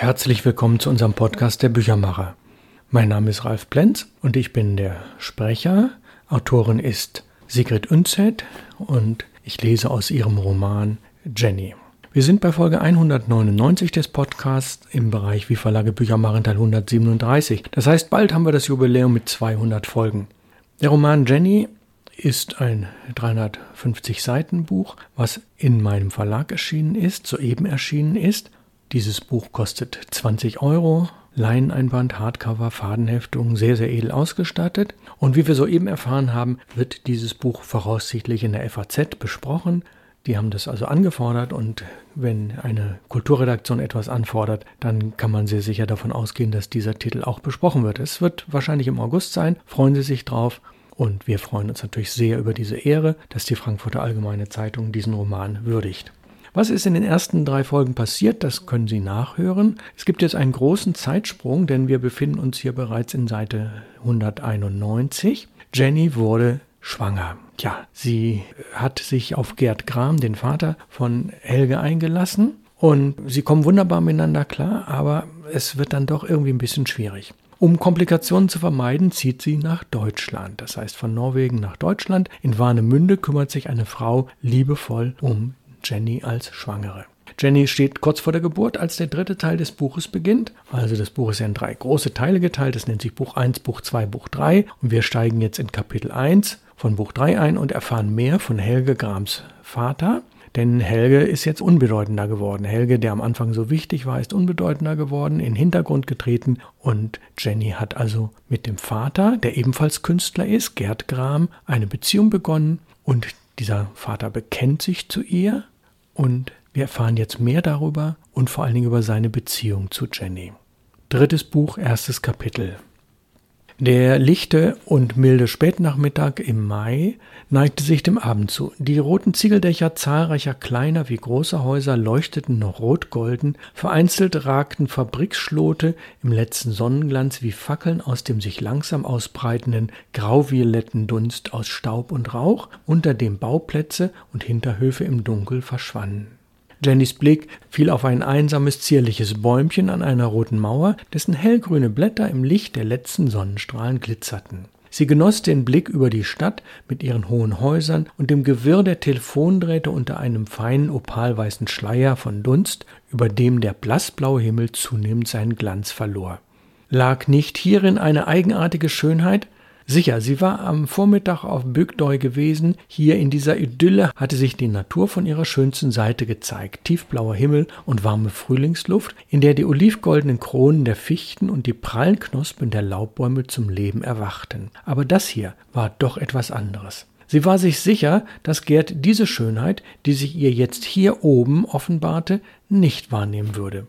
Herzlich willkommen zu unserem Podcast Der Büchermacher. Mein Name ist Ralf Plenz und ich bin der Sprecher. Autorin ist Sigrid Unzet und ich lese aus ihrem Roman Jenny. Wir sind bei Folge 199 des Podcasts im Bereich Wie Verlage Bücher machen Teil 137. Das heißt, bald haben wir das Jubiläum mit 200 Folgen. Der Roman Jenny ist ein 350 Seiten Buch, was in meinem Verlag erschienen ist, soeben erschienen ist dieses Buch kostet 20 Euro, Leineinband, Hardcover, Fadenheftung, sehr, sehr edel ausgestattet. Und wie wir soeben erfahren haben, wird dieses Buch voraussichtlich in der FAZ besprochen. Die haben das also angefordert und wenn eine Kulturredaktion etwas anfordert, dann kann man sehr sicher davon ausgehen, dass dieser Titel auch besprochen wird. Es wird wahrscheinlich im August sein. Freuen Sie sich drauf. Und wir freuen uns natürlich sehr über diese Ehre, dass die Frankfurter Allgemeine Zeitung diesen Roman würdigt. Was ist in den ersten drei Folgen passiert, das können Sie nachhören. Es gibt jetzt einen großen Zeitsprung, denn wir befinden uns hier bereits in Seite 191. Jenny wurde schwanger. Ja, sie hat sich auf Gerd Gram, den Vater von Helge, eingelassen und sie kommen wunderbar miteinander klar, aber es wird dann doch irgendwie ein bisschen schwierig. Um Komplikationen zu vermeiden, zieht sie nach Deutschland. Das heißt, von Norwegen nach Deutschland. In Warnemünde kümmert sich eine Frau liebevoll um Jenny als Schwangere. Jenny steht kurz vor der Geburt, als der dritte Teil des Buches beginnt. Also das Buch ist ja in drei große Teile geteilt. Das nennt sich Buch 1, Buch 2, Buch 3. Und wir steigen jetzt in Kapitel 1 von Buch 3 ein und erfahren mehr von Helge Grams Vater. Denn Helge ist jetzt unbedeutender geworden. Helge, der am Anfang so wichtig war, ist unbedeutender geworden, in den Hintergrund getreten. Und Jenny hat also mit dem Vater, der ebenfalls Künstler ist, Gerd Gram, eine Beziehung begonnen. Und dieser Vater bekennt sich zu ihr und wir erfahren jetzt mehr darüber und vor allen Dingen über seine Beziehung zu Jenny. Drittes Buch, erstes Kapitel. Der lichte und milde Spätnachmittag im Mai neigte sich dem Abend zu. Die roten Ziegeldächer zahlreicher kleiner wie großer Häuser leuchteten noch rot-golden, vereinzelt ragten Fabriksschlote im letzten Sonnenglanz wie Fackeln aus dem sich langsam ausbreitenden grauvioletten Dunst aus Staub und Rauch, unter dem Bauplätze und Hinterhöfe im Dunkel verschwanden. Jennys Blick fiel auf ein einsames, zierliches Bäumchen an einer roten Mauer, dessen hellgrüne Blätter im Licht der letzten Sonnenstrahlen glitzerten. Sie genoss den Blick über die Stadt mit ihren hohen Häusern und dem Gewirr der Telefondrähte unter einem feinen opalweißen Schleier von Dunst, über dem der blassblaue Himmel zunehmend seinen Glanz verlor. Lag nicht hierin eine eigenartige Schönheit, Sicher, sie war am Vormittag auf Bygdeu gewesen. Hier in dieser Idylle hatte sich die Natur von ihrer schönsten Seite gezeigt. Tiefblauer Himmel und warme Frühlingsluft, in der die olivgoldenen Kronen der Fichten und die prallen Knospen der Laubbäume zum Leben erwachten. Aber das hier war doch etwas anderes. Sie war sich sicher, dass Gerd diese Schönheit, die sich ihr jetzt hier oben offenbarte, nicht wahrnehmen würde.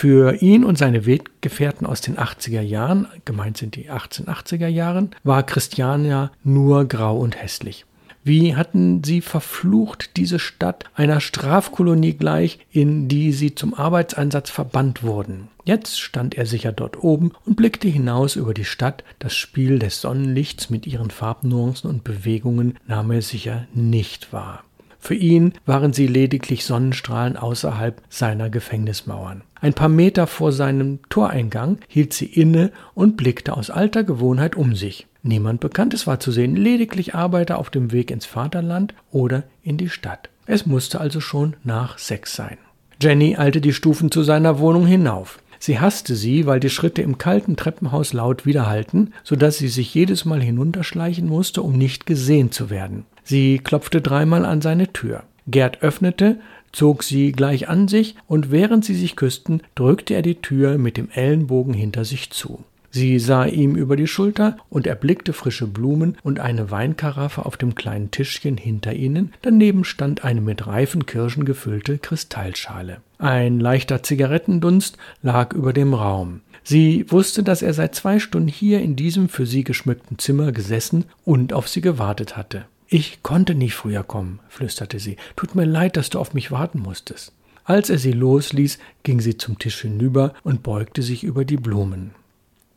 Für ihn und seine Weggefährten aus den 80er Jahren, gemeint sind die 1880er Jahren, war Christiania nur grau und hässlich. Wie hatten sie verflucht diese Stadt einer Strafkolonie gleich, in die sie zum Arbeitseinsatz verbannt wurden. Jetzt stand er sicher dort oben und blickte hinaus über die Stadt. Das Spiel des Sonnenlichts mit ihren Farbnuancen und Bewegungen nahm er sicher nicht wahr. Für ihn waren sie lediglich Sonnenstrahlen außerhalb seiner Gefängnismauern. Ein paar Meter vor seinem Toreingang hielt sie inne und blickte aus alter Gewohnheit um sich. Niemand Bekanntes war zu sehen, lediglich Arbeiter auf dem Weg ins Vaterland oder in die Stadt. Es musste also schon nach sechs sein. Jenny eilte die Stufen zu seiner Wohnung hinauf. Sie hasste sie, weil die Schritte im kalten Treppenhaus laut widerhallten, so dass sie sich jedes Mal hinunterschleichen musste, um nicht gesehen zu werden. Sie klopfte dreimal an seine Tür. Gerd öffnete, zog sie gleich an sich, und während sie sich küssten, drückte er die Tür mit dem Ellenbogen hinter sich zu. Sie sah ihm über die Schulter und erblickte frische Blumen und eine Weinkaraffe auf dem kleinen Tischchen hinter ihnen, daneben stand eine mit reifen Kirschen gefüllte Kristallschale. Ein leichter Zigarettendunst lag über dem Raum. Sie wusste, dass er seit zwei Stunden hier in diesem für sie geschmückten Zimmer gesessen und auf sie gewartet hatte. Ich konnte nicht früher kommen, flüsterte sie. Tut mir leid, dass du auf mich warten musstest. Als er sie losließ, ging sie zum Tisch hinüber und beugte sich über die Blumen.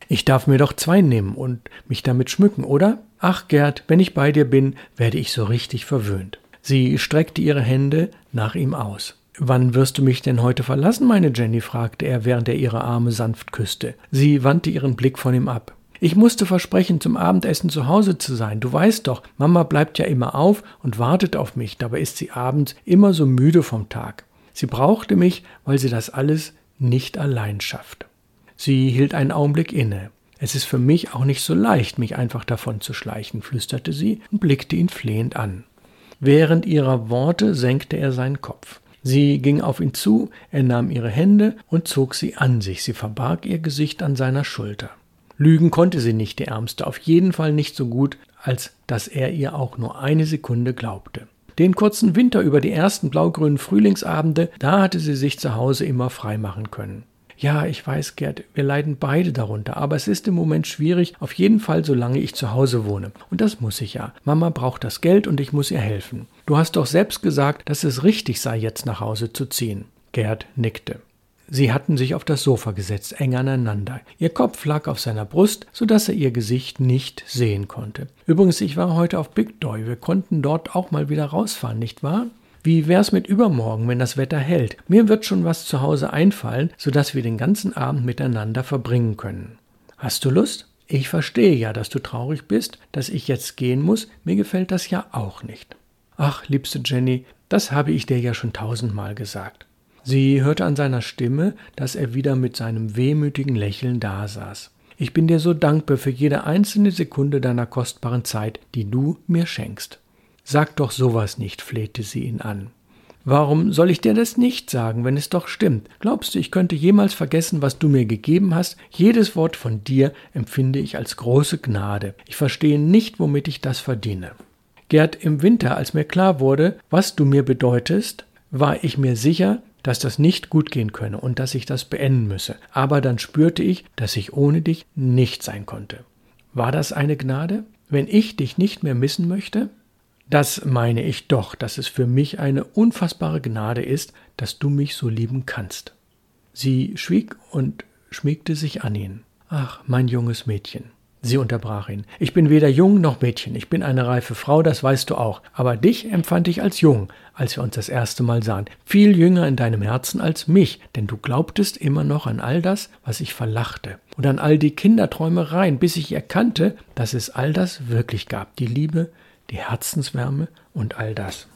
Ich darf mir doch zwei nehmen und mich damit schmücken, oder? Ach, Gerd, wenn ich bei dir bin, werde ich so richtig verwöhnt. Sie streckte ihre Hände nach ihm aus. Wann wirst du mich denn heute verlassen, meine Jenny? fragte er, während er ihre Arme sanft küsste. Sie wandte ihren Blick von ihm ab. Ich musste versprechen, zum Abendessen zu Hause zu sein. Du weißt doch, Mama bleibt ja immer auf und wartet auf mich, dabei ist sie abends immer so müde vom Tag. Sie brauchte mich, weil sie das alles nicht allein schafft. Sie hielt einen Augenblick inne. Es ist für mich auch nicht so leicht, mich einfach davon zu schleichen, flüsterte sie und blickte ihn flehend an. Während ihrer Worte senkte er seinen Kopf. Sie ging auf ihn zu, er nahm ihre Hände und zog sie an sich, sie verbarg ihr Gesicht an seiner Schulter. Lügen konnte sie nicht, die Ärmste, auf jeden Fall nicht so gut, als dass er ihr auch nur eine Sekunde glaubte. Den kurzen Winter über die ersten blaugrünen Frühlingsabende, da hatte sie sich zu Hause immer frei machen können. Ja, ich weiß, Gerd, wir leiden beide darunter, aber es ist im Moment schwierig, auf jeden Fall, solange ich zu Hause wohne. Und das muss ich ja. Mama braucht das Geld und ich muss ihr helfen. Du hast doch selbst gesagt, dass es richtig sei, jetzt nach Hause zu ziehen. Gerd nickte. Sie hatten sich auf das Sofa gesetzt, eng aneinander. Ihr Kopf lag auf seiner Brust, so dass er ihr Gesicht nicht sehen konnte. Übrigens, ich war heute auf Big Doy. Wir konnten dort auch mal wieder rausfahren, nicht wahr? Wie wär's mit übermorgen, wenn das Wetter hält? Mir wird schon was zu Hause einfallen, sodass wir den ganzen Abend miteinander verbringen können. Hast du Lust? Ich verstehe ja, dass du traurig bist, dass ich jetzt gehen muss. Mir gefällt das ja auch nicht. Ach, liebste Jenny, das habe ich dir ja schon tausendmal gesagt. Sie hörte an seiner Stimme, dass er wieder mit seinem wehmütigen Lächeln dasaß. Ich bin dir so dankbar für jede einzelne Sekunde deiner kostbaren Zeit, die du mir schenkst. Sag doch sowas nicht, flehte sie ihn an. Warum soll ich dir das nicht sagen, wenn es doch stimmt? Glaubst du, ich könnte jemals vergessen, was du mir gegeben hast? Jedes Wort von dir empfinde ich als große Gnade. Ich verstehe nicht, womit ich das verdiene. Gerd, im Winter, als mir klar wurde, was du mir bedeutest, war ich mir sicher, dass das nicht gut gehen könne und dass ich das beenden müsse. Aber dann spürte ich, dass ich ohne dich nicht sein konnte. War das eine Gnade? Wenn ich dich nicht mehr missen möchte? Das meine ich doch, dass es für mich eine unfassbare Gnade ist, dass du mich so lieben kannst. Sie schwieg und schmiegte sich an ihn. Ach, mein junges Mädchen. Sie unterbrach ihn. Ich bin weder jung noch Mädchen. Ich bin eine reife Frau, das weißt du auch. Aber dich empfand ich als jung, als wir uns das erste Mal sahen. Viel jünger in deinem Herzen als mich, denn du glaubtest immer noch an all das, was ich verlachte. Und an all die Kinderträumereien, bis ich erkannte, dass es all das wirklich gab. Die Liebe, die Herzenswärme und all das.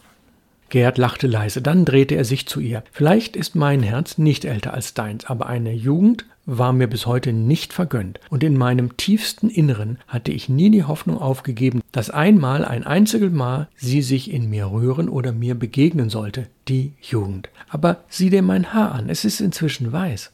Gerd lachte leise, dann drehte er sich zu ihr. Vielleicht ist mein Herz nicht älter als deins, aber eine Jugend war mir bis heute nicht vergönnt, und in meinem tiefsten Inneren hatte ich nie die Hoffnung aufgegeben, dass einmal ein einziges Mal sie sich in mir rühren oder mir begegnen sollte, die Jugend. Aber sieh dir mein Haar an, es ist inzwischen weiß.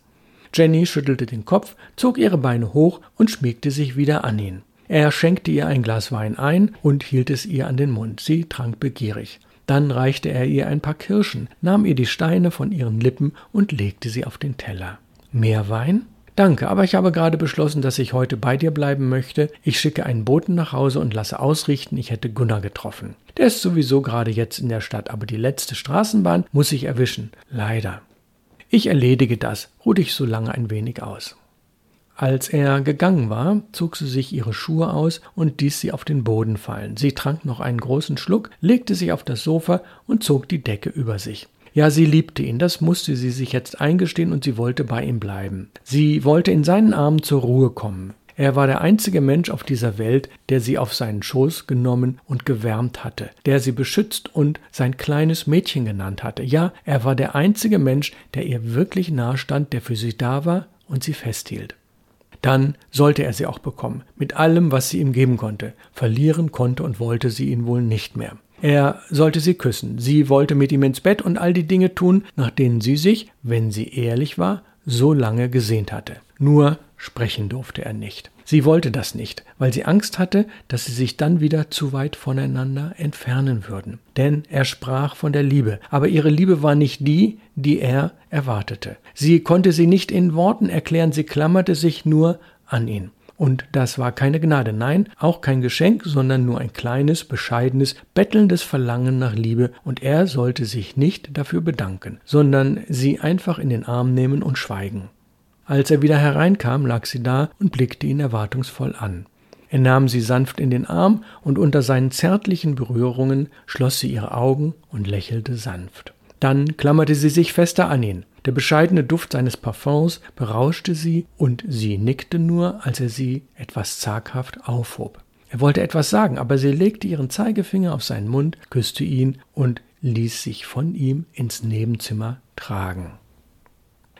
Jenny schüttelte den Kopf, zog ihre Beine hoch und schmiegte sich wieder an ihn. Er schenkte ihr ein Glas Wein ein und hielt es ihr an den Mund. Sie trank begierig. Dann reichte er ihr ein paar Kirschen, nahm ihr die Steine von ihren Lippen und legte sie auf den Teller. Mehr Wein? Danke, aber ich habe gerade beschlossen, dass ich heute bei dir bleiben möchte. Ich schicke einen Boten nach Hause und lasse ausrichten, ich hätte Gunnar getroffen. Der ist sowieso gerade jetzt in der Stadt, aber die letzte Straßenbahn muss ich erwischen. Leider. Ich erledige das. Ruh dich so lange ein wenig aus. Als er gegangen war, zog sie sich ihre Schuhe aus und ließ sie auf den Boden fallen. Sie trank noch einen großen Schluck, legte sich auf das Sofa und zog die Decke über sich. Ja, sie liebte ihn, das musste sie sich jetzt eingestehen und sie wollte bei ihm bleiben. Sie wollte in seinen Armen zur Ruhe kommen. Er war der einzige Mensch auf dieser Welt, der sie auf seinen Schoß genommen und gewärmt hatte, der sie beschützt und sein kleines Mädchen genannt hatte. Ja, er war der einzige Mensch, der ihr wirklich nahe stand, der für sie da war und sie festhielt dann sollte er sie auch bekommen, mit allem, was sie ihm geben konnte. Verlieren konnte und wollte sie ihn wohl nicht mehr. Er sollte sie küssen, sie wollte mit ihm ins Bett und all die Dinge tun, nach denen sie sich, wenn sie ehrlich war, so lange gesehnt hatte. Nur sprechen durfte er nicht. Sie wollte das nicht, weil sie Angst hatte, dass sie sich dann wieder zu weit voneinander entfernen würden. Denn er sprach von der Liebe, aber ihre Liebe war nicht die, die er erwartete. Sie konnte sie nicht in Worten erklären, sie klammerte sich nur an ihn. Und das war keine Gnade, nein, auch kein Geschenk, sondern nur ein kleines, bescheidenes, bettelndes Verlangen nach Liebe, und er sollte sich nicht dafür bedanken, sondern sie einfach in den Arm nehmen und schweigen. Als er wieder hereinkam, lag sie da und blickte ihn erwartungsvoll an. Er nahm sie sanft in den Arm und unter seinen zärtlichen Berührungen schloss sie ihre Augen und lächelte sanft. Dann klammerte sie sich fester an ihn. Der bescheidene Duft seines Parfums berauschte sie, und sie nickte nur, als er sie etwas zaghaft aufhob. Er wollte etwas sagen, aber sie legte ihren Zeigefinger auf seinen Mund, küsste ihn und ließ sich von ihm ins Nebenzimmer tragen.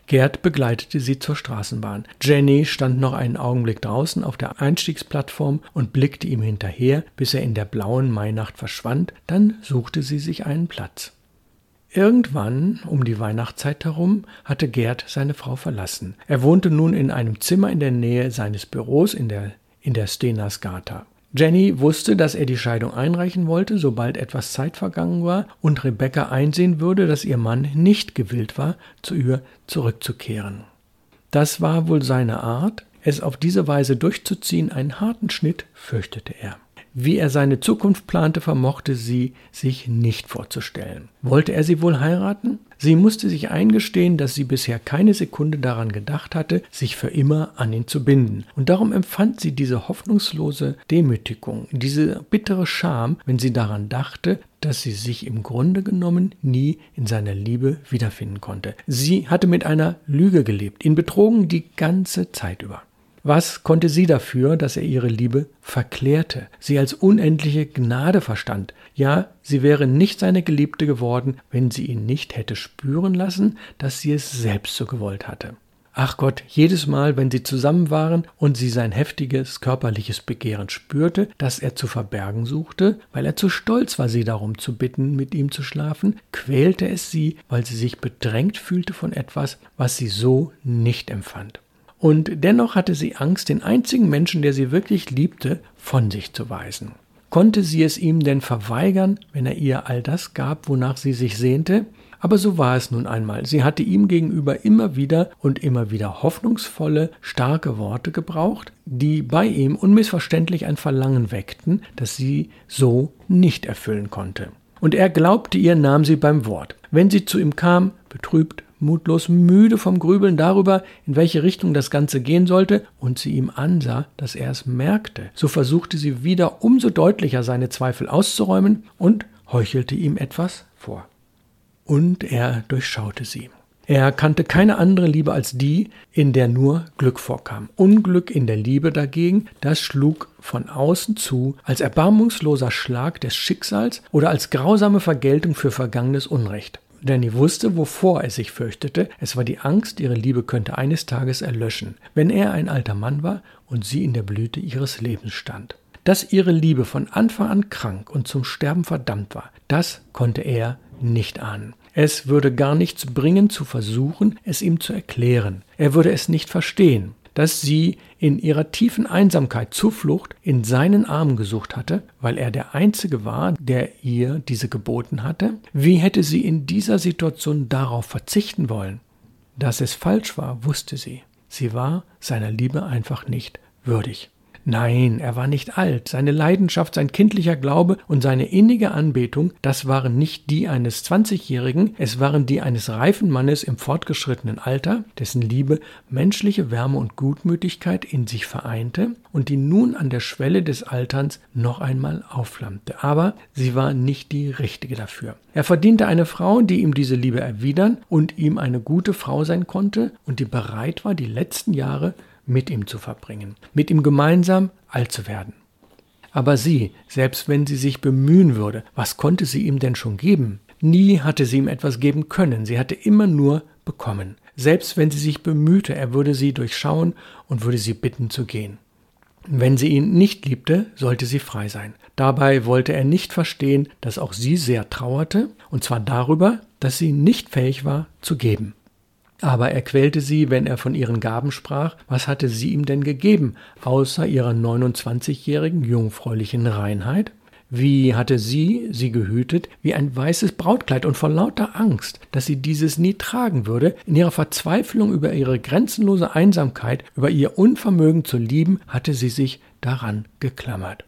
Gerd begleitete sie zur Straßenbahn. Jenny stand noch einen Augenblick draußen auf der Einstiegsplattform und blickte ihm hinterher, bis er in der blauen Mainacht verschwand, dann suchte sie sich einen Platz. Irgendwann, um die Weihnachtszeit herum, hatte Gerd seine Frau verlassen. Er wohnte nun in einem Zimmer in der Nähe seines Büros in der, in der Stenasgata. Jenny wusste, dass er die Scheidung einreichen wollte, sobald etwas Zeit vergangen war und Rebecca einsehen würde, dass ihr Mann nicht gewillt war, zu ihr zurückzukehren. Das war wohl seine Art, es auf diese Weise durchzuziehen, einen harten Schnitt fürchtete er. Wie er seine Zukunft plante, vermochte sie sich nicht vorzustellen. Wollte er sie wohl heiraten? Sie musste sich eingestehen, dass sie bisher keine Sekunde daran gedacht hatte, sich für immer an ihn zu binden. Und darum empfand sie diese hoffnungslose Demütigung, diese bittere Scham, wenn sie daran dachte, dass sie sich im Grunde genommen nie in seiner Liebe wiederfinden konnte. Sie hatte mit einer Lüge gelebt, ihn betrogen die ganze Zeit über. Was konnte sie dafür, dass er ihre Liebe verklärte, sie als unendliche Gnade verstand? Ja, sie wäre nicht seine Geliebte geworden, wenn sie ihn nicht hätte spüren lassen, dass sie es selbst so gewollt hatte. Ach Gott, jedes Mal, wenn sie zusammen waren und sie sein heftiges körperliches Begehren spürte, das er zu verbergen suchte, weil er zu stolz war, sie darum zu bitten, mit ihm zu schlafen, quälte es sie, weil sie sich bedrängt fühlte von etwas, was sie so nicht empfand. Und dennoch hatte sie Angst, den einzigen Menschen, der sie wirklich liebte, von sich zu weisen. Konnte sie es ihm denn verweigern, wenn er ihr all das gab, wonach sie sich sehnte? Aber so war es nun einmal. Sie hatte ihm gegenüber immer wieder und immer wieder hoffnungsvolle, starke Worte gebraucht, die bei ihm unmissverständlich ein Verlangen weckten, das sie so nicht erfüllen konnte. Und er glaubte ihr, nahm sie beim Wort. Wenn sie zu ihm kam, betrübt, mutlos müde vom Grübeln darüber, in welche Richtung das Ganze gehen sollte, und sie ihm ansah, dass er es merkte, so versuchte sie wieder umso deutlicher seine Zweifel auszuräumen und heuchelte ihm etwas vor. Und er durchschaute sie. Er kannte keine andere Liebe als die, in der nur Glück vorkam. Unglück in der Liebe dagegen, das schlug von außen zu, als erbarmungsloser Schlag des Schicksals oder als grausame Vergeltung für vergangenes Unrecht. Danny wusste, wovor er sich fürchtete. Es war die Angst, ihre Liebe könnte eines Tages erlöschen, wenn er ein alter Mann war und sie in der Blüte ihres Lebens stand. Dass ihre Liebe von Anfang an krank und zum Sterben verdammt war, das konnte er nicht ahnen. Es würde gar nichts bringen, zu versuchen, es ihm zu erklären. Er würde es nicht verstehen dass sie in ihrer tiefen Einsamkeit Zuflucht in seinen Armen gesucht hatte, weil er der Einzige war, der ihr diese geboten hatte? Wie hätte sie in dieser Situation darauf verzichten wollen? Dass es falsch war, wusste sie. Sie war seiner Liebe einfach nicht würdig. Nein, er war nicht alt. Seine Leidenschaft, sein kindlicher Glaube und seine innige Anbetung, das waren nicht die eines 20-Jährigen, es waren die eines reifen Mannes im fortgeschrittenen Alter, dessen Liebe menschliche Wärme und Gutmütigkeit in sich vereinte und die nun an der Schwelle des Alterns noch einmal aufflammte. Aber sie war nicht die richtige dafür. Er verdiente eine Frau, die ihm diese Liebe erwidern und ihm eine gute Frau sein konnte und die bereit war, die letzten Jahre mit ihm zu verbringen, mit ihm gemeinsam alt zu werden. Aber sie, selbst wenn sie sich bemühen würde, was konnte sie ihm denn schon geben? Nie hatte sie ihm etwas geben können, sie hatte immer nur bekommen. Selbst wenn sie sich bemühte, er würde sie durchschauen und würde sie bitten zu gehen. Wenn sie ihn nicht liebte, sollte sie frei sein. Dabei wollte er nicht verstehen, dass auch sie sehr trauerte, und zwar darüber, dass sie nicht fähig war zu geben. Aber er quälte sie, wenn er von ihren Gaben sprach. Was hatte sie ihm denn gegeben, außer ihrer 29-jährigen jungfräulichen Reinheit? Wie hatte sie sie gehütet wie ein weißes Brautkleid und vor lauter Angst, dass sie dieses nie tragen würde, in ihrer Verzweiflung über ihre grenzenlose Einsamkeit, über ihr Unvermögen zu lieben, hatte sie sich daran geklammert.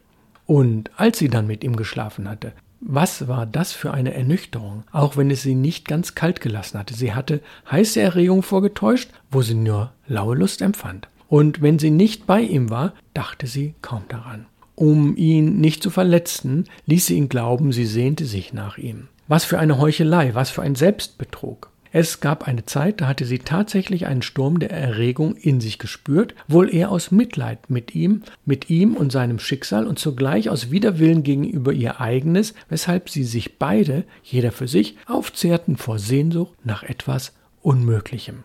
Und als sie dann mit ihm geschlafen hatte, was war das für eine Ernüchterung, auch wenn es sie nicht ganz kalt gelassen hatte. Sie hatte heiße Erregung vorgetäuscht, wo sie nur laue Lust empfand. Und wenn sie nicht bei ihm war, dachte sie kaum daran. Um ihn nicht zu verletzen, ließ sie ihn glauben, sie sehnte sich nach ihm. Was für eine Heuchelei, was für ein Selbstbetrug. Es gab eine Zeit, da hatte sie tatsächlich einen Sturm der Erregung in sich gespürt, wohl eher aus Mitleid mit ihm, mit ihm und seinem Schicksal und zugleich aus Widerwillen gegenüber ihr eigenes, weshalb sie sich beide, jeder für sich, aufzehrten vor Sehnsucht nach etwas Unmöglichem.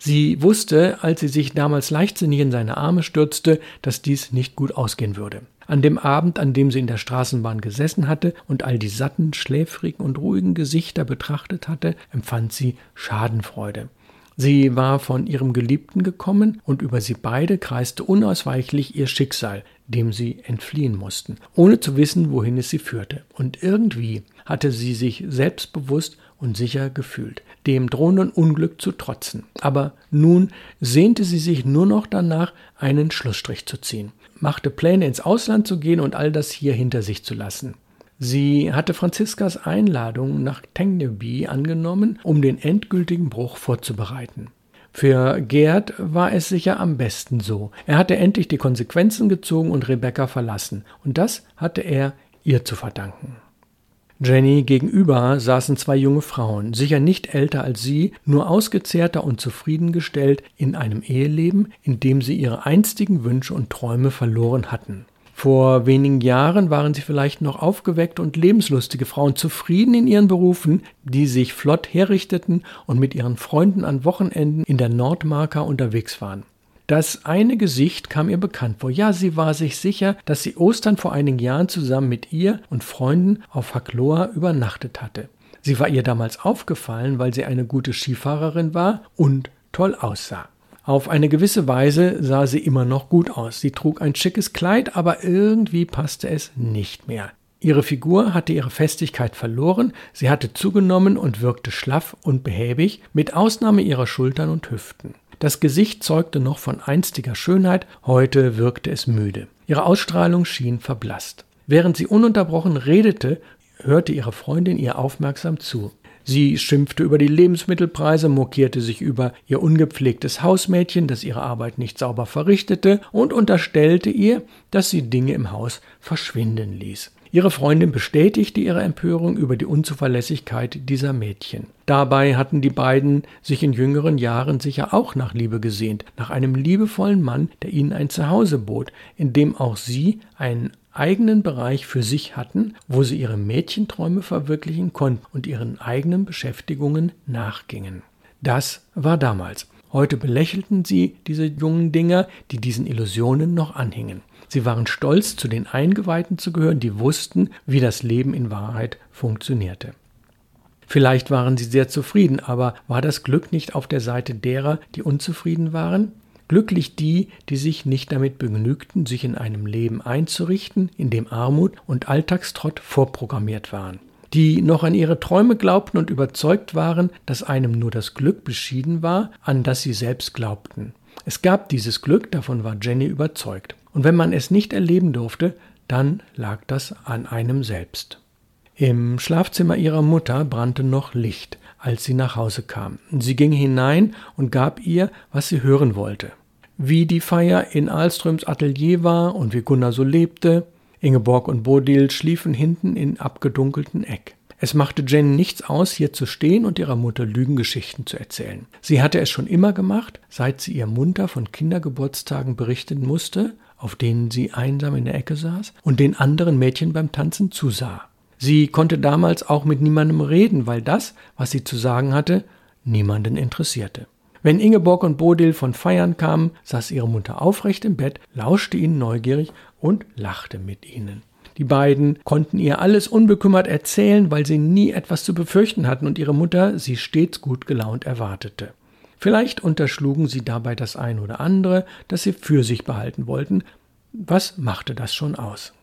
Sie wusste, als sie sich damals leichtsinnig in seine Arme stürzte, dass dies nicht gut ausgehen würde. An dem Abend, an dem sie in der Straßenbahn gesessen hatte und all die satten, schläfrigen und ruhigen Gesichter betrachtet hatte, empfand sie Schadenfreude. Sie war von ihrem Geliebten gekommen und über sie beide kreiste unausweichlich ihr Schicksal, dem sie entfliehen mussten, ohne zu wissen, wohin es sie führte. Und irgendwie hatte sie sich selbstbewusst und sicher gefühlt, dem drohenden Unglück zu trotzen. Aber nun sehnte sie sich nur noch danach, einen Schlussstrich zu ziehen, machte Pläne ins Ausland zu gehen und all das hier hinter sich zu lassen. Sie hatte Franziskas Einladung nach Tengneby angenommen, um den endgültigen Bruch vorzubereiten. Für Gerd war es sicher am besten so. Er hatte endlich die Konsequenzen gezogen und Rebecca verlassen, und das hatte er ihr zu verdanken. Jenny gegenüber saßen zwei junge Frauen, sicher nicht älter als sie, nur ausgezehrter und zufriedengestellt in einem Eheleben, in dem sie ihre einstigen Wünsche und Träume verloren hatten. Vor wenigen Jahren waren sie vielleicht noch aufgeweckt und lebenslustige Frauen, zufrieden in ihren Berufen, die sich flott herrichteten und mit ihren Freunden an Wochenenden in der Nordmarka unterwegs waren. Das eine Gesicht kam ihr bekannt vor. Ja, sie war sich sicher, dass sie Ostern vor einigen Jahren zusammen mit ihr und Freunden auf Hakloa übernachtet hatte. Sie war ihr damals aufgefallen, weil sie eine gute Skifahrerin war und toll aussah. Auf eine gewisse Weise sah sie immer noch gut aus. Sie trug ein schickes Kleid, aber irgendwie passte es nicht mehr. Ihre Figur hatte ihre Festigkeit verloren, sie hatte zugenommen und wirkte schlaff und behäbig, mit Ausnahme ihrer Schultern und Hüften. Das Gesicht zeugte noch von einstiger Schönheit, heute wirkte es müde. Ihre Ausstrahlung schien verblasst. Während sie ununterbrochen redete, hörte ihre Freundin ihr aufmerksam zu. Sie schimpfte über die Lebensmittelpreise, mokierte sich über ihr ungepflegtes Hausmädchen, das ihre Arbeit nicht sauber verrichtete, und unterstellte ihr, dass sie Dinge im Haus verschwinden ließ. Ihre Freundin bestätigte ihre Empörung über die Unzuverlässigkeit dieser Mädchen. Dabei hatten die beiden sich in jüngeren Jahren sicher auch nach Liebe gesehnt, nach einem liebevollen Mann, der ihnen ein Zuhause bot, in dem auch sie einen eigenen Bereich für sich hatten, wo sie ihre Mädchenträume verwirklichen konnten und ihren eigenen Beschäftigungen nachgingen. Das war damals. Heute belächelten sie diese jungen Dinger, die diesen Illusionen noch anhingen. Sie waren stolz, zu den Eingeweihten zu gehören, die wussten, wie das Leben in Wahrheit funktionierte. Vielleicht waren sie sehr zufrieden, aber war das Glück nicht auf der Seite derer, die unzufrieden waren? Glücklich die, die sich nicht damit begnügten, sich in einem Leben einzurichten, in dem Armut und Alltagstrott vorprogrammiert waren die noch an ihre Träume glaubten und überzeugt waren, dass einem nur das Glück beschieden war, an das sie selbst glaubten. Es gab dieses Glück, davon war Jenny überzeugt. Und wenn man es nicht erleben durfte, dann lag das an einem selbst. Im Schlafzimmer ihrer Mutter brannte noch Licht, als sie nach Hause kam. Sie ging hinein und gab ihr, was sie hören wollte. Wie die Feier in Alströms Atelier war und wie Gunnar so lebte. Ingeborg und Bodil schliefen hinten in abgedunkelten Eck. Es machte Jen nichts aus, hier zu stehen und ihrer Mutter Lügengeschichten zu erzählen. Sie hatte es schon immer gemacht, seit sie ihr munter von Kindergeburtstagen berichten musste auf denen sie einsam in der Ecke saß und den anderen Mädchen beim Tanzen zusah. Sie konnte damals auch mit niemandem reden, weil das, was sie zu sagen hatte, niemanden interessierte. Wenn Ingeborg und Bodil von Feiern kamen, saß ihre Mutter aufrecht im Bett, lauschte ihnen neugierig und lachte mit ihnen. Die beiden konnten ihr alles unbekümmert erzählen, weil sie nie etwas zu befürchten hatten und ihre Mutter sie stets gut gelaunt erwartete. Vielleicht unterschlugen sie dabei das ein oder andere, das sie für sich behalten wollten. Was machte das schon aus?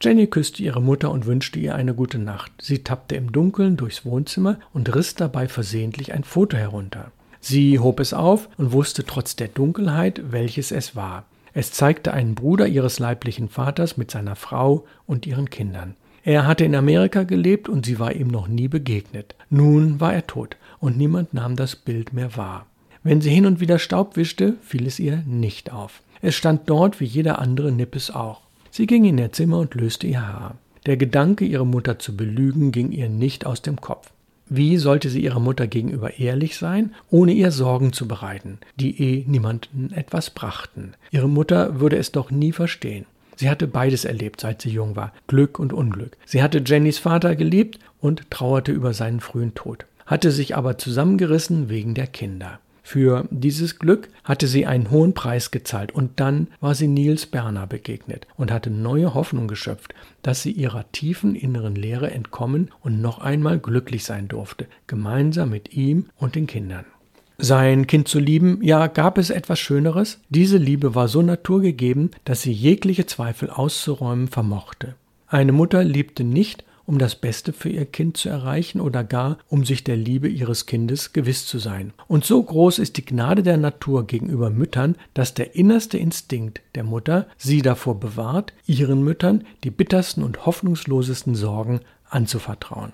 Jenny küsste ihre Mutter und wünschte ihr eine gute Nacht. Sie tappte im Dunkeln durchs Wohnzimmer und riss dabei versehentlich ein Foto herunter. Sie hob es auf und wusste trotz der Dunkelheit, welches es war. Es zeigte einen Bruder ihres leiblichen Vaters mit seiner Frau und ihren Kindern. Er hatte in Amerika gelebt und sie war ihm noch nie begegnet. Nun war er tot und niemand nahm das Bild mehr wahr. Wenn sie hin und wieder Staub wischte, fiel es ihr nicht auf. Es stand dort wie jeder andere Nippes auch. Sie ging in ihr Zimmer und löste ihr Haar. Der Gedanke, ihre Mutter zu belügen, ging ihr nicht aus dem Kopf. Wie sollte sie ihrer Mutter gegenüber ehrlich sein, ohne ihr Sorgen zu bereiten, die eh niemanden etwas brachten? Ihre Mutter würde es doch nie verstehen. Sie hatte beides erlebt, seit sie jung war, Glück und Unglück. Sie hatte Jennys Vater geliebt und trauerte über seinen frühen Tod, hatte sich aber zusammengerissen wegen der Kinder. Für dieses Glück hatte sie einen hohen Preis gezahlt und dann war sie Niels Berner begegnet und hatte neue Hoffnung geschöpft, dass sie ihrer tiefen inneren Leere entkommen und noch einmal glücklich sein durfte, gemeinsam mit ihm und den Kindern. Sein Kind zu lieben, ja, gab es etwas Schöneres? Diese Liebe war so naturgegeben, dass sie jegliche Zweifel auszuräumen vermochte. Eine Mutter liebte nicht, um das Beste für ihr Kind zu erreichen oder gar um sich der Liebe ihres Kindes gewiss zu sein. Und so groß ist die Gnade der Natur gegenüber Müttern, dass der innerste Instinkt der Mutter sie davor bewahrt, ihren Müttern die bittersten und hoffnungslosesten Sorgen anzuvertrauen.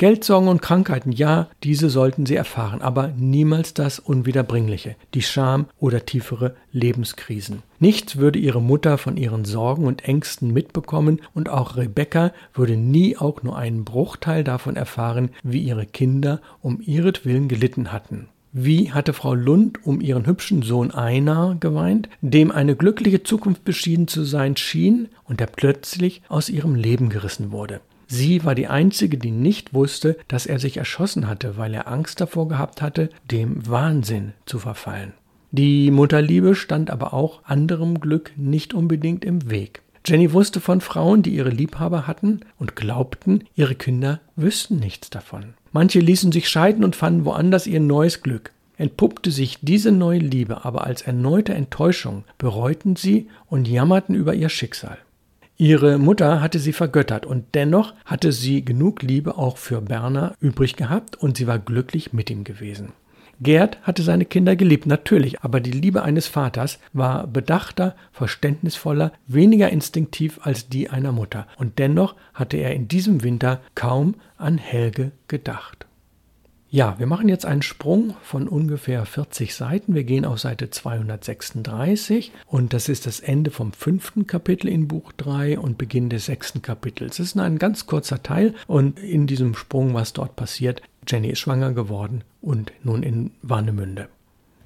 Geldsorgen und Krankheiten, ja, diese sollten sie erfahren, aber niemals das Unwiederbringliche, die Scham oder tiefere Lebenskrisen. Nichts würde ihre Mutter von ihren Sorgen und Ängsten mitbekommen und auch Rebecca würde nie auch nur einen Bruchteil davon erfahren, wie ihre Kinder um ihretwillen gelitten hatten. Wie hatte Frau Lund um ihren hübschen Sohn Einar geweint, dem eine glückliche Zukunft beschieden zu sein schien und der plötzlich aus ihrem Leben gerissen wurde. Sie war die Einzige, die nicht wusste, dass er sich erschossen hatte, weil er Angst davor gehabt hatte, dem Wahnsinn zu verfallen. Die Mutterliebe stand aber auch anderem Glück nicht unbedingt im Weg. Jenny wusste von Frauen, die ihre Liebhaber hatten und glaubten, ihre Kinder wüssten nichts davon. Manche ließen sich scheiden und fanden woanders ihr neues Glück. Entpuppte sich diese neue Liebe aber als erneute Enttäuschung, bereuten sie und jammerten über ihr Schicksal. Ihre Mutter hatte sie vergöttert und dennoch hatte sie genug Liebe auch für Berner übrig gehabt und sie war glücklich mit ihm gewesen. Gerd hatte seine Kinder geliebt, natürlich, aber die Liebe eines Vaters war bedachter, verständnisvoller, weniger instinktiv als die einer Mutter, und dennoch hatte er in diesem Winter kaum an Helge gedacht. Ja, wir machen jetzt einen Sprung von ungefähr 40 Seiten. Wir gehen auf Seite 236 und das ist das Ende vom fünften Kapitel in Buch 3 und Beginn des sechsten Kapitels. Es ist ein ganz kurzer Teil und in diesem Sprung, was dort passiert, Jenny ist schwanger geworden und nun in Warnemünde.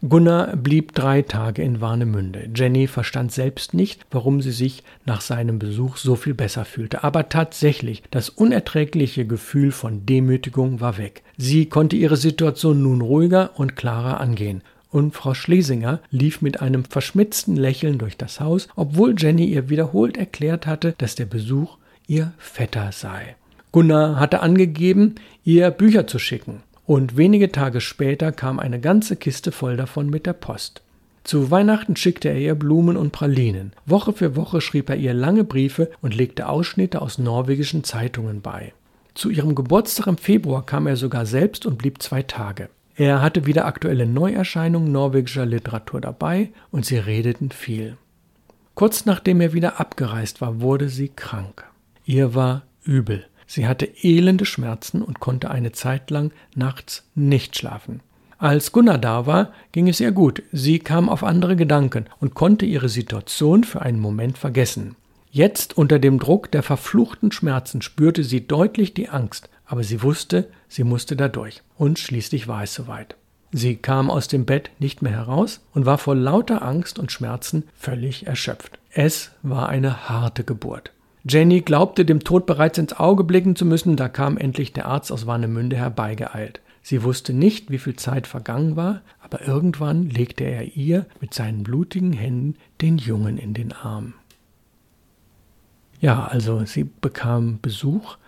Gunnar blieb drei Tage in Warnemünde. Jenny verstand selbst nicht, warum sie sich nach seinem Besuch so viel besser fühlte. Aber tatsächlich, das unerträgliche Gefühl von Demütigung war weg. Sie konnte ihre Situation nun ruhiger und klarer angehen. Und Frau Schlesinger lief mit einem verschmitzten Lächeln durch das Haus, obwohl Jenny ihr wiederholt erklärt hatte, dass der Besuch ihr Vetter sei. Gunnar hatte angegeben, ihr Bücher zu schicken und wenige Tage später kam eine ganze Kiste voll davon mit der Post. Zu Weihnachten schickte er ihr Blumen und Pralinen. Woche für Woche schrieb er ihr lange Briefe und legte Ausschnitte aus norwegischen Zeitungen bei. Zu ihrem Geburtstag im Februar kam er sogar selbst und blieb zwei Tage. Er hatte wieder aktuelle Neuerscheinungen norwegischer Literatur dabei und sie redeten viel. Kurz nachdem er wieder abgereist war, wurde sie krank. Ihr war übel. Sie hatte elende Schmerzen und konnte eine Zeit lang nachts nicht schlafen. Als Gunnar da war, ging es ihr gut. Sie kam auf andere Gedanken und konnte ihre Situation für einen Moment vergessen. Jetzt unter dem Druck der verfluchten Schmerzen spürte sie deutlich die Angst, aber sie wusste, sie musste dadurch. Und schließlich war es soweit. Sie kam aus dem Bett nicht mehr heraus und war vor lauter Angst und Schmerzen völlig erschöpft. Es war eine harte Geburt. Jenny glaubte, dem Tod bereits ins Auge blicken zu müssen, da kam endlich der Arzt aus Warnemünde herbeigeeilt. Sie wusste nicht, wie viel Zeit vergangen war, aber irgendwann legte er ihr mit seinen blutigen Händen den Jungen in den Arm. Ja, also sie bekam Besuch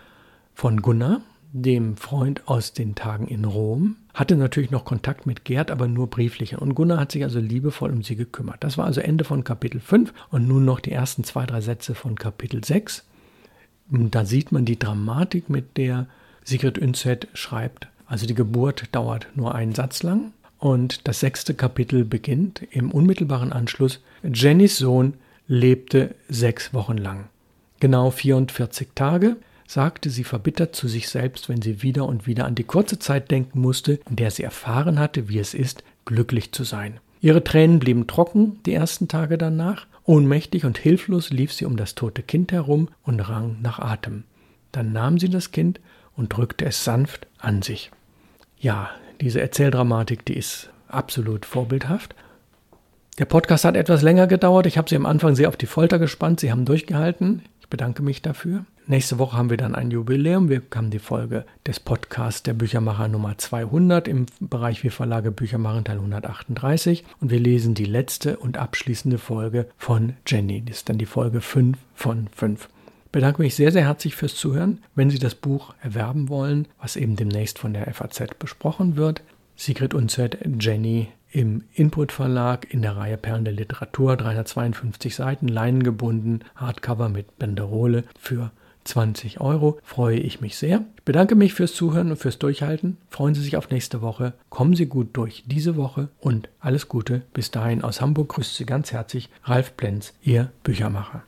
von Gunnar, dem Freund aus den Tagen in Rom, hatte natürlich noch Kontakt mit Gerd, aber nur brieflich. Und Gunnar hat sich also liebevoll um sie gekümmert. Das war also Ende von Kapitel 5 und nun noch die ersten zwei, drei Sätze von Kapitel 6. Und da sieht man die Dramatik, mit der Sigrid Unzett schreibt. Also die Geburt dauert nur einen Satz lang und das sechste Kapitel beginnt im unmittelbaren Anschluss. Jennys Sohn lebte sechs Wochen lang. Genau 44 Tage sagte sie verbittert zu sich selbst, wenn sie wieder und wieder an die kurze Zeit denken musste, in der sie erfahren hatte, wie es ist, glücklich zu sein. Ihre Tränen blieben trocken die ersten Tage danach. Ohnmächtig und hilflos lief sie um das tote Kind herum und rang nach Atem. Dann nahm sie das Kind und drückte es sanft an sich. Ja, diese Erzähldramatik, die ist absolut vorbildhaft. Der Podcast hat etwas länger gedauert. Ich habe Sie am Anfang sehr auf die Folter gespannt. Sie haben durchgehalten. Ich bedanke mich dafür. Nächste Woche haben wir dann ein Jubiläum. Wir haben die Folge des Podcasts der Büchermacher Nummer 200 im Bereich Wir Verlage Bücher machen Teil 138 und wir lesen die letzte und abschließende Folge von Jenny. Das ist dann die Folge 5 von 5. Ich bedanke mich sehr, sehr herzlich fürs Zuhören. Wenn Sie das Buch erwerben wollen, was eben demnächst von der FAZ besprochen wird, Sigrid Unzert, Jenny im Input Verlag in der Reihe Perlen der Literatur, 352 Seiten, leinengebunden, Hardcover mit Banderole für 20 Euro. Freue ich mich sehr. Ich bedanke mich fürs Zuhören und fürs Durchhalten. Freuen Sie sich auf nächste Woche. Kommen Sie gut durch diese Woche und alles Gute. Bis dahin aus Hamburg grüßt Sie ganz herzlich Ralf Plenz, Ihr Büchermacher.